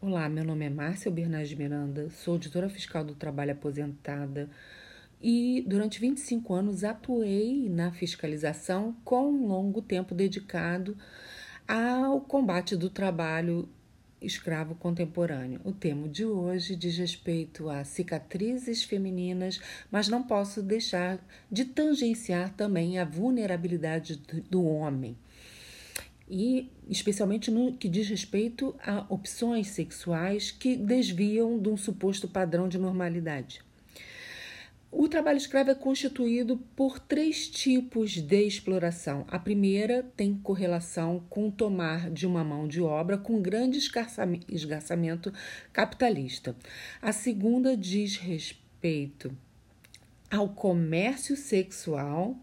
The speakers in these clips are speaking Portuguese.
Olá, meu nome é Márcia Bernardes Miranda, sou auditora fiscal do trabalho aposentada e durante 25 anos atuei na fiscalização com um longo tempo dedicado ao combate do trabalho escravo contemporâneo. O tema de hoje diz respeito a cicatrizes femininas, mas não posso deixar de tangenciar também a vulnerabilidade do homem e especialmente no que diz respeito a opções sexuais que desviam de um suposto padrão de normalidade. O trabalho escravo é constituído por três tipos de exploração. A primeira tem correlação com o tomar de uma mão de obra com grande esgarçamento capitalista. A segunda diz respeito ao comércio sexual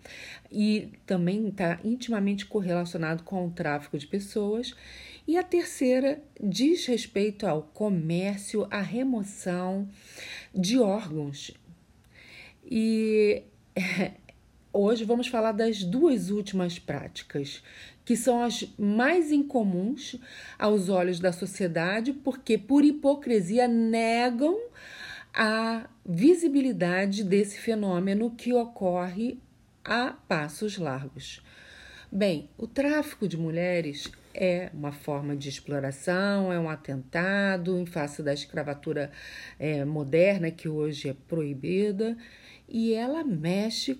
e também está intimamente correlacionado com o tráfico de pessoas. E a terceira diz respeito ao comércio, à remoção de órgãos. E hoje vamos falar das duas últimas práticas, que são as mais incomuns aos olhos da sociedade, porque por hipocrisia negam a visibilidade desse fenômeno que ocorre a passos largos. Bem, o tráfico de mulheres é uma forma de exploração, é um atentado em face da escravatura é, moderna que hoje é proibida e ela mexe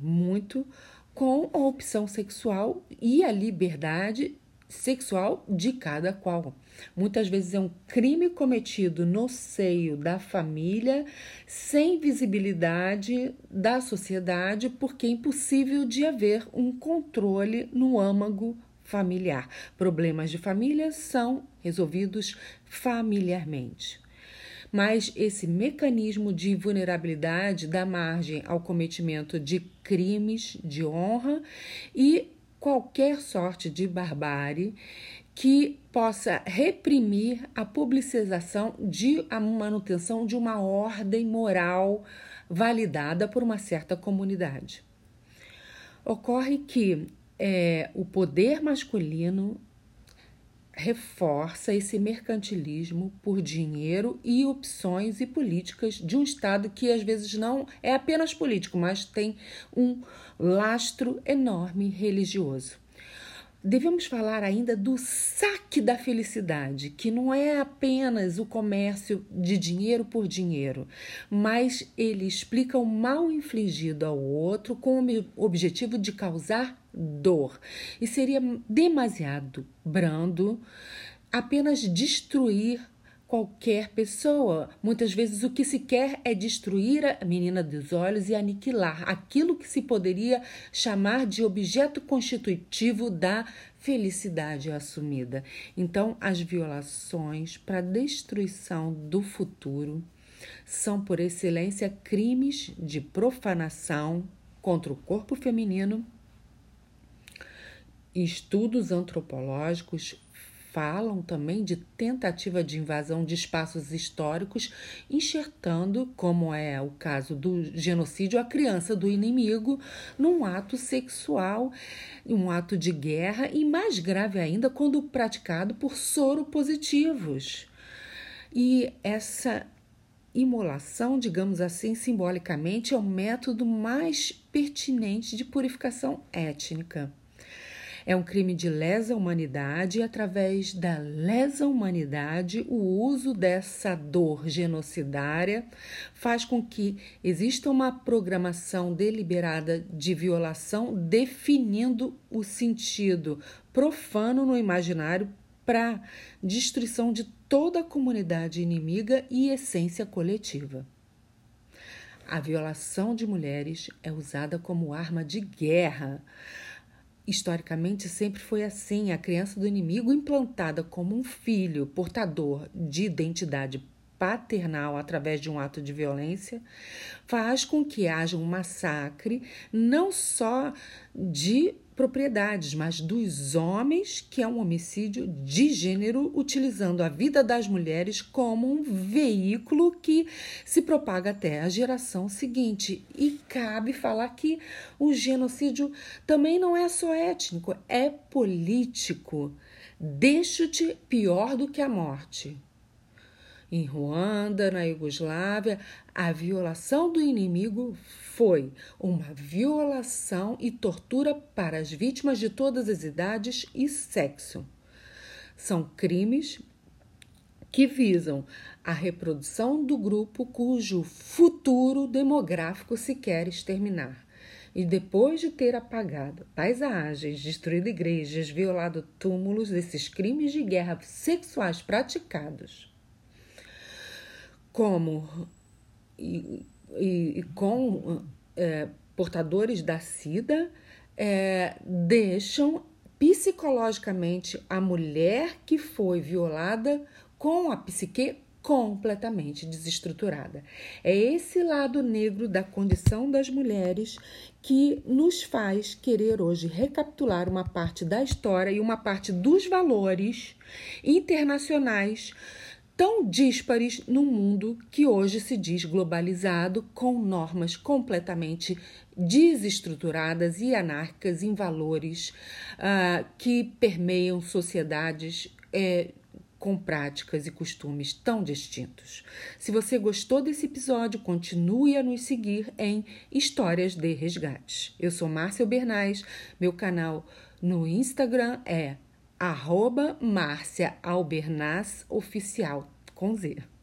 muito com a opção sexual e a liberdade sexual de cada qual. Muitas vezes é um crime cometido no seio da família, sem visibilidade da sociedade, porque é impossível de haver um controle no âmago familiar. Problemas de família são resolvidos familiarmente. Mas esse mecanismo de vulnerabilidade dá margem ao cometimento de crimes de honra e qualquer sorte de barbárie que possa reprimir a publicização de a manutenção de uma ordem moral validada por uma certa comunidade. Ocorre que é, o poder masculino reforça esse mercantilismo por dinheiro e opções e políticas de um Estado que às vezes não é apenas político, mas tem um lastro enorme religioso. Devemos falar ainda do saque da felicidade, que não é apenas o comércio de dinheiro por dinheiro, mas ele explica o mal infligido ao outro com o objetivo de causar dor. E seria demasiado brando apenas destruir qualquer pessoa. Muitas vezes o que se quer é destruir a menina dos olhos e aniquilar aquilo que se poderia chamar de objeto constitutivo da felicidade assumida. Então, as violações para destruição do futuro são, por excelência, crimes de profanação contra o corpo feminino. Estudos antropológicos falam também de tentativa de invasão de espaços históricos, enxertando, como é o caso do genocídio, a criança do inimigo num ato sexual, um ato de guerra e mais grave ainda quando praticado por soro positivos. E essa imolação, digamos assim, simbolicamente, é o método mais pertinente de purificação étnica. É um crime de lesa humanidade e, através da lesa humanidade, o uso dessa dor genocidária faz com que exista uma programação deliberada de violação, definindo o sentido profano no imaginário para destruição de toda a comunidade inimiga e essência coletiva. A violação de mulheres é usada como arma de guerra. Historicamente, sempre foi assim: a criança do inimigo, implantada como um filho portador de identidade paternal através de um ato de violência, faz com que haja um massacre não só de propriedades, mas dos homens, que é um homicídio de gênero, utilizando a vida das mulheres como um veículo que se propaga até a geração seguinte. E cabe falar que o genocídio também não é só étnico, é político. Deixo-te pior do que a morte. em Ruanda, na Iugoslávia, a violação do inimigo foi uma violação e tortura para as vítimas de todas as idades e sexo. São crimes que visam a reprodução do grupo cujo futuro demográfico se quer exterminar. E depois de ter apagado paisagens, destruído igrejas, violado túmulos, esses crimes de guerra sexuais praticados como e, e, com é, portadores da SIDA é, deixam psicologicamente a mulher que foi violada com a psique completamente desestruturada. É esse lado negro da condição das mulheres que nos faz querer hoje recapitular uma parte da história e uma parte dos valores internacionais tão díspares num mundo que hoje se diz globalizado, com normas completamente desestruturadas e anárquicas em valores uh, que permeiam sociedades. É, com práticas e costumes tão distintos. Se você gostou desse episódio, continue a nos seguir em Histórias de Resgates. Eu sou Márcia Bernais, meu canal no Instagram é arroba Márcia Albernaz Oficial, com Z.